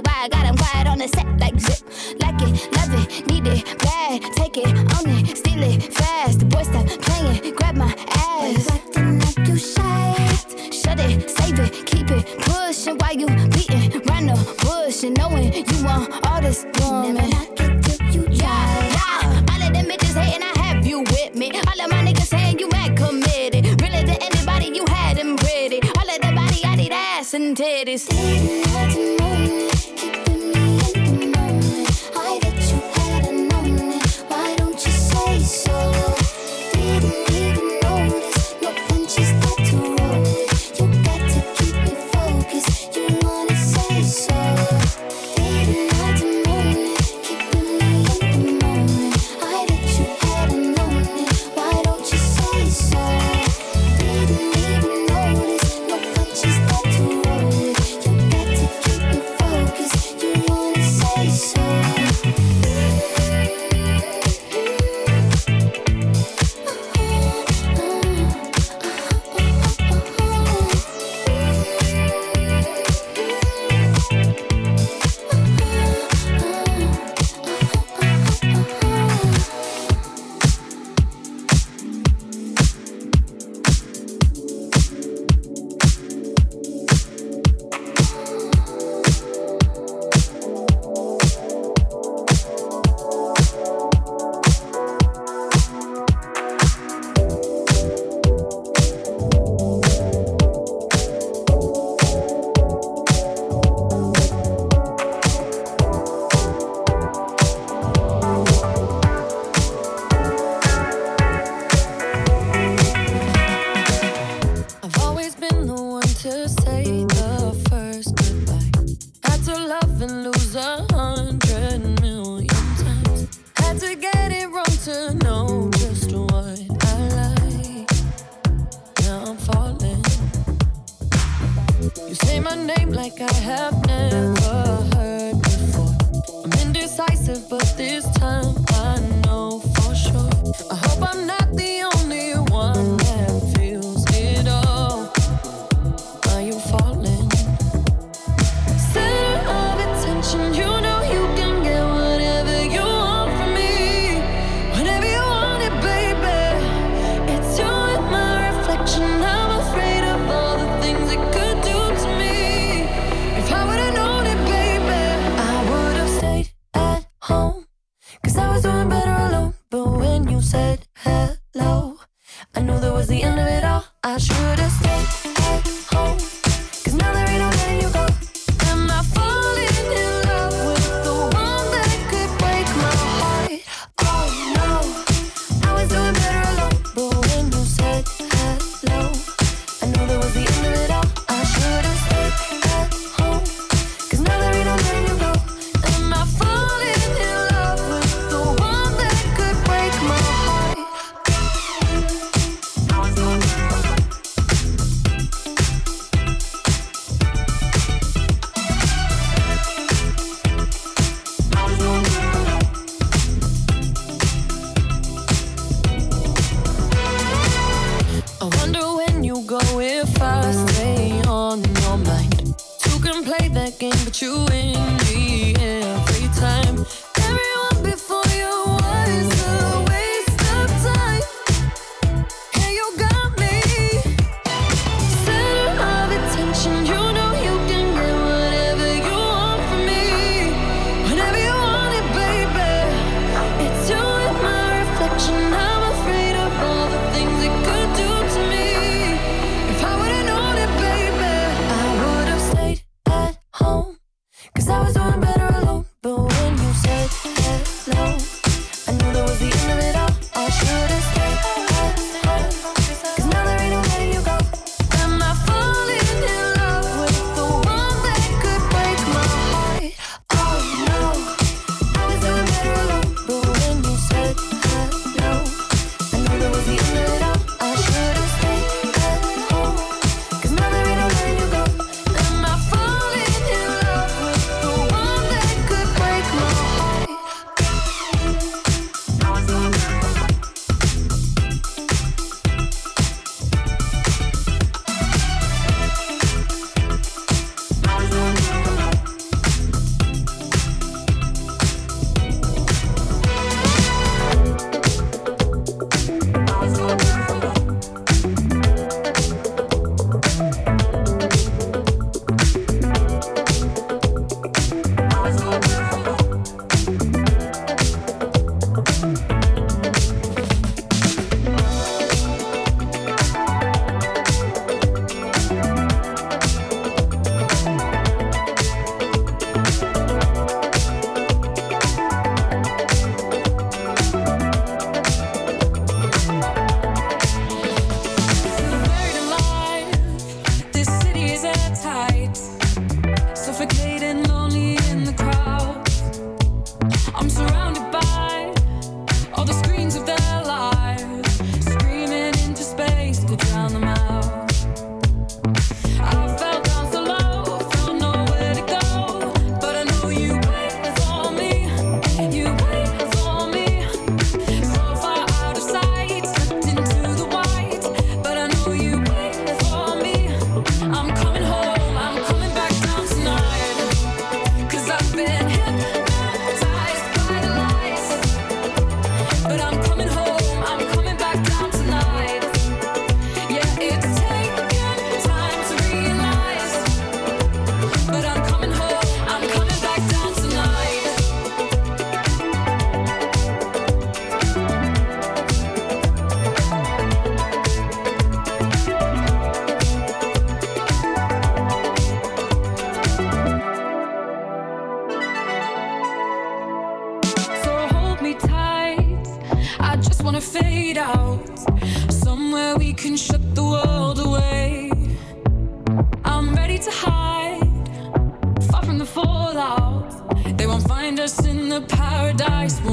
Why I got paradise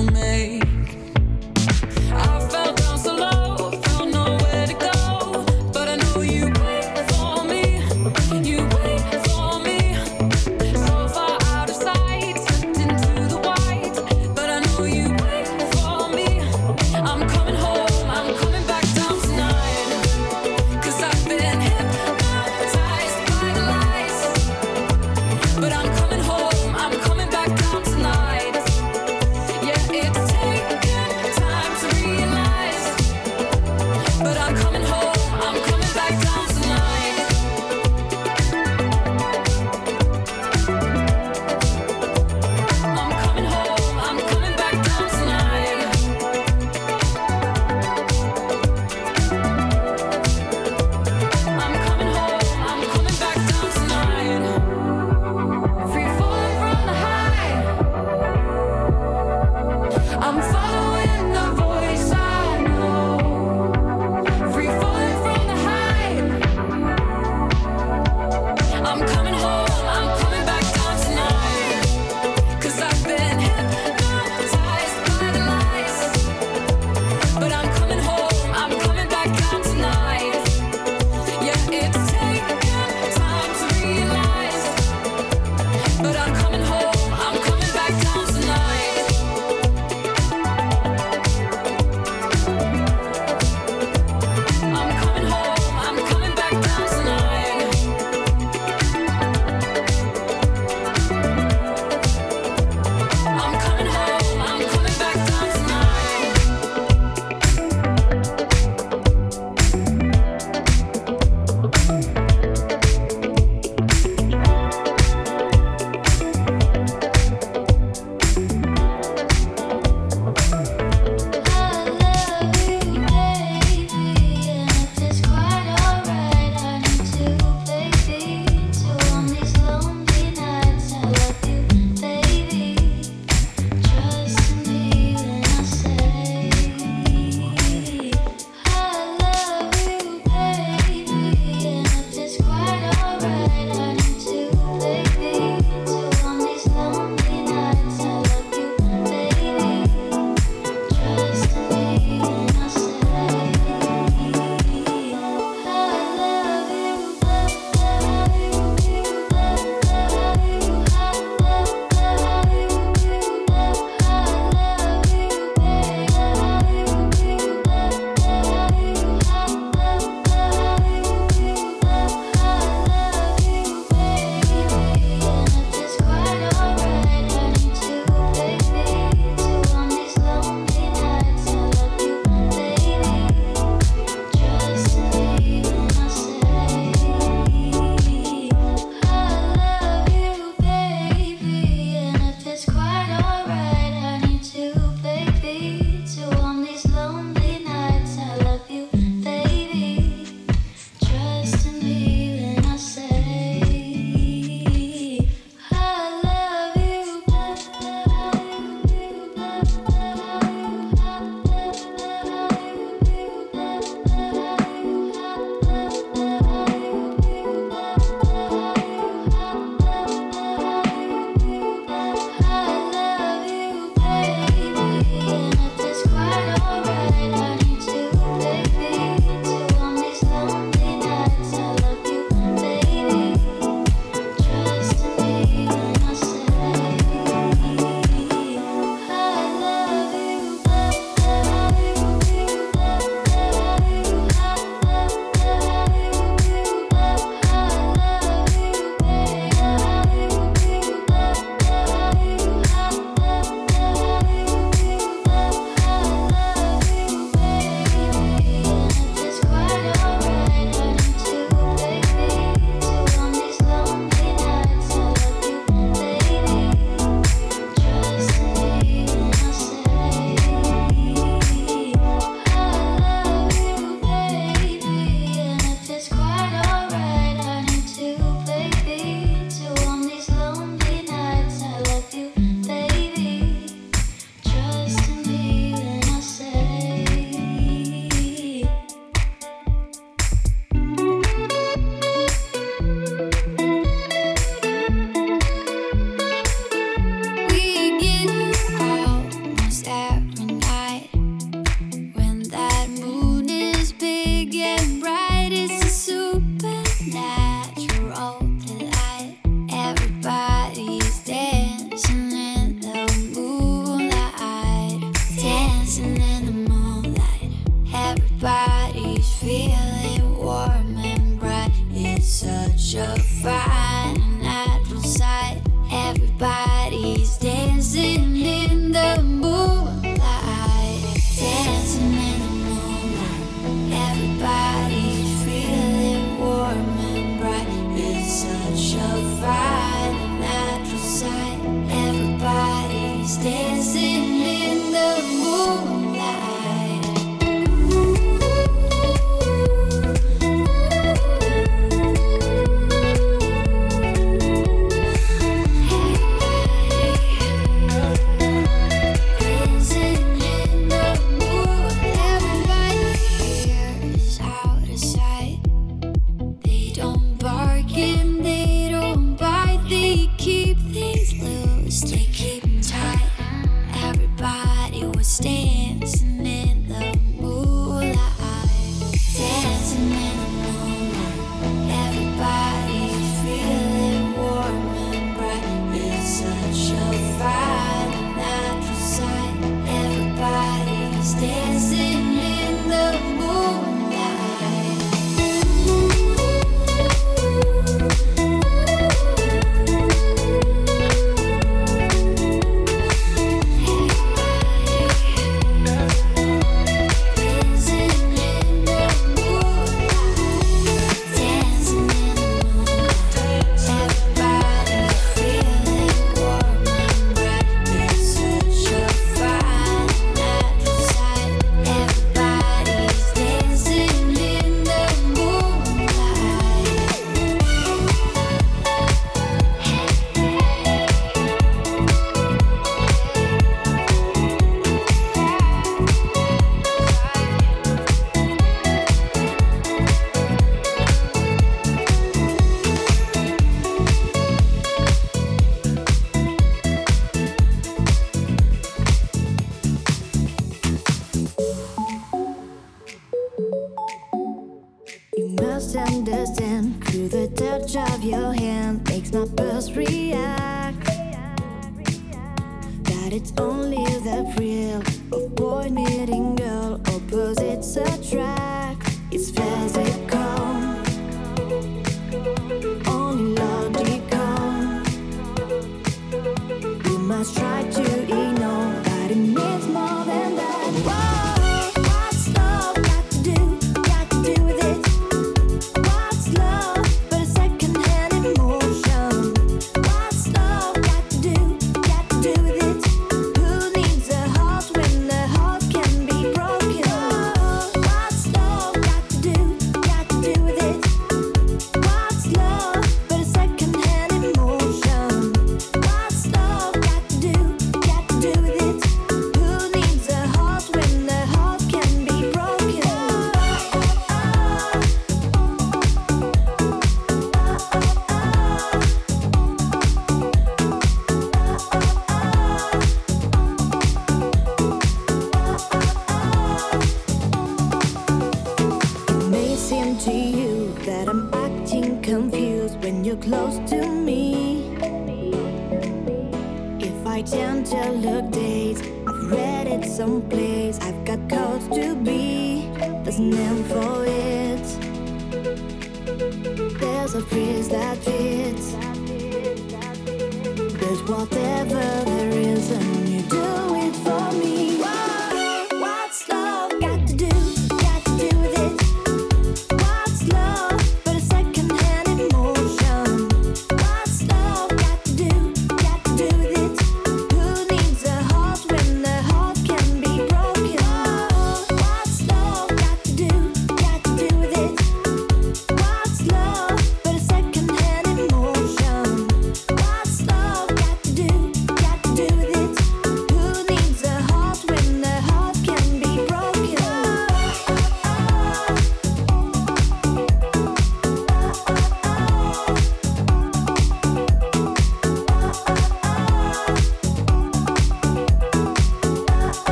whatever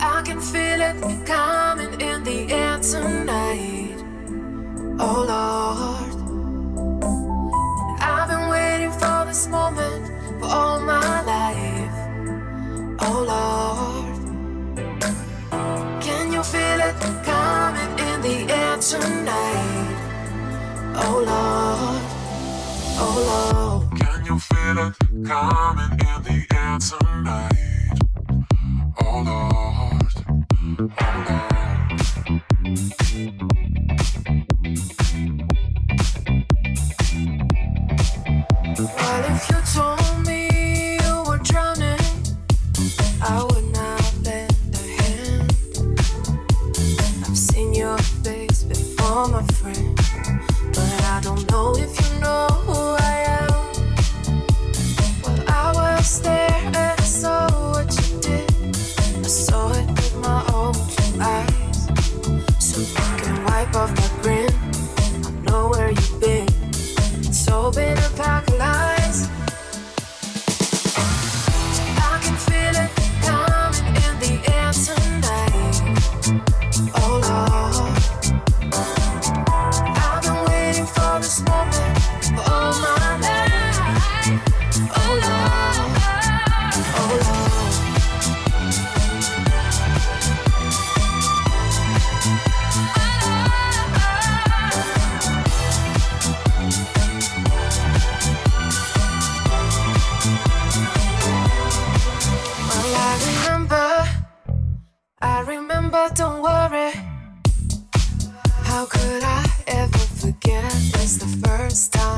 I can feel it coming in the air tonight. Oh Lord, I've been waiting for this moment for all my life. Oh Lord, can you feel it coming in the air tonight? Oh Lord, oh Lord, can you feel it coming? First time,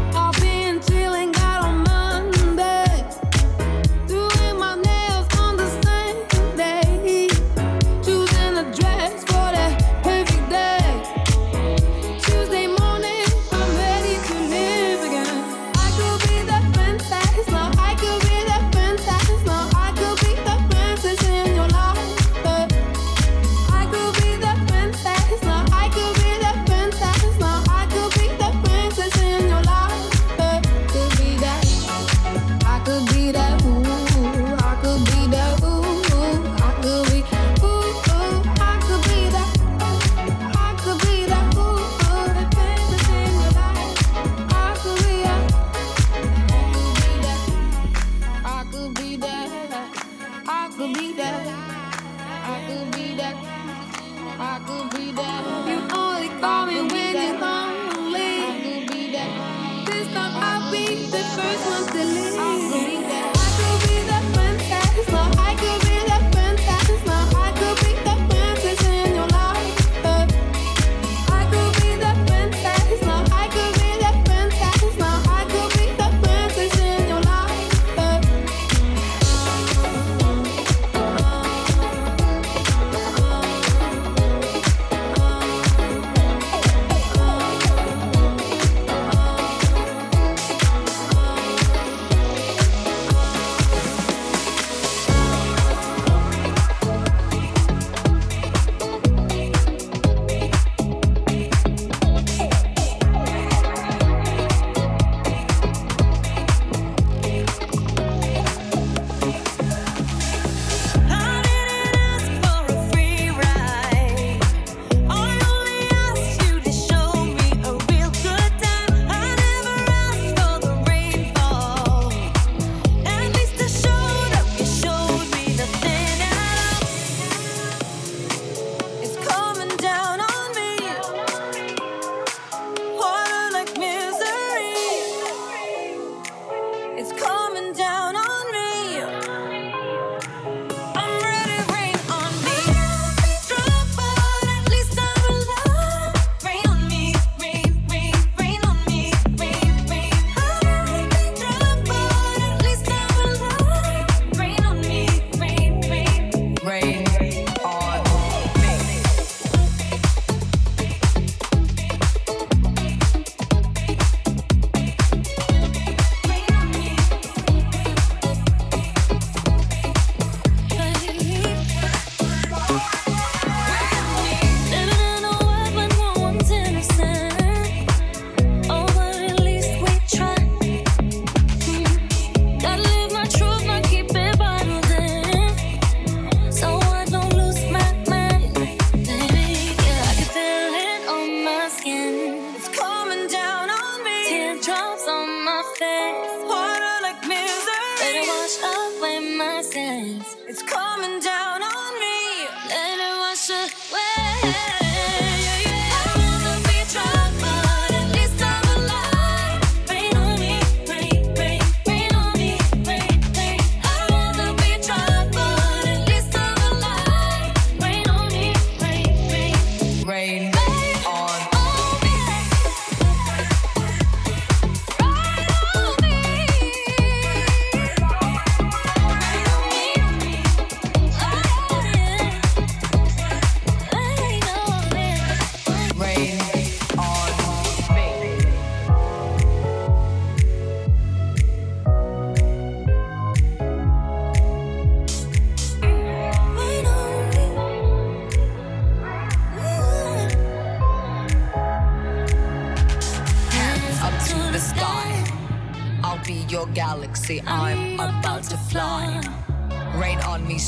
quickly.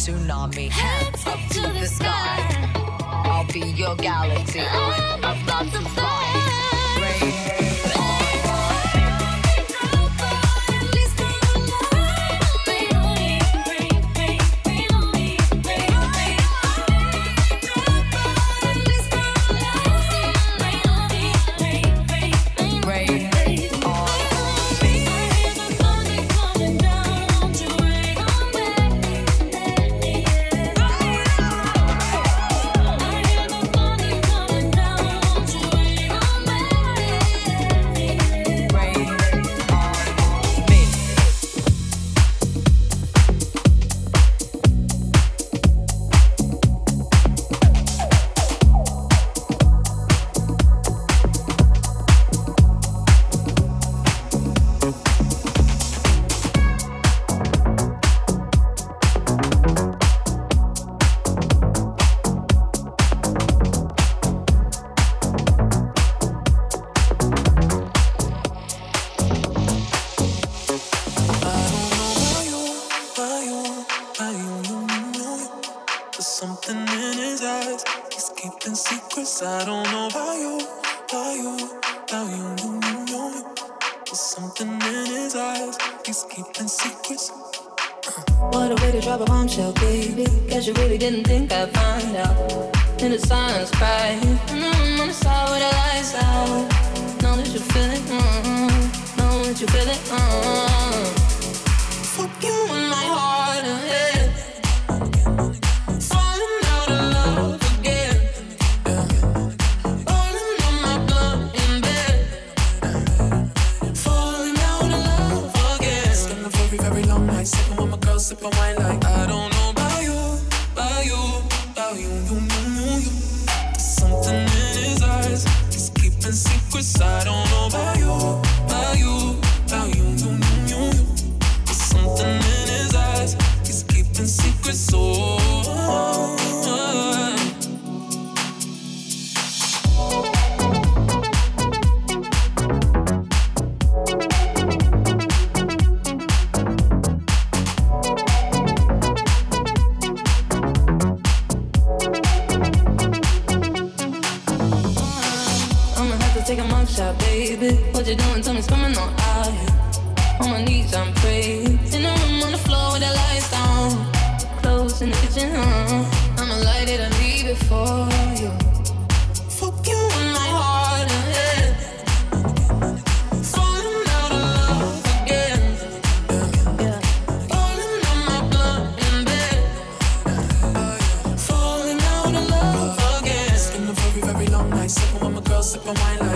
tsunami. I don't know why you, why you, about you, you, you you. There's something in his eyes, he's keeping secrets. Uh. What a way to drop a bombshell, baby. Guess you really didn't think I'd find out. In the silence, are Mm, mm-hmm, I'm sorry the lights out. Know that you feel it, mm, mm-hmm. know that you feel it, mm. Mm-hmm. Fuck you in my heart and head. Secrets. I up and wine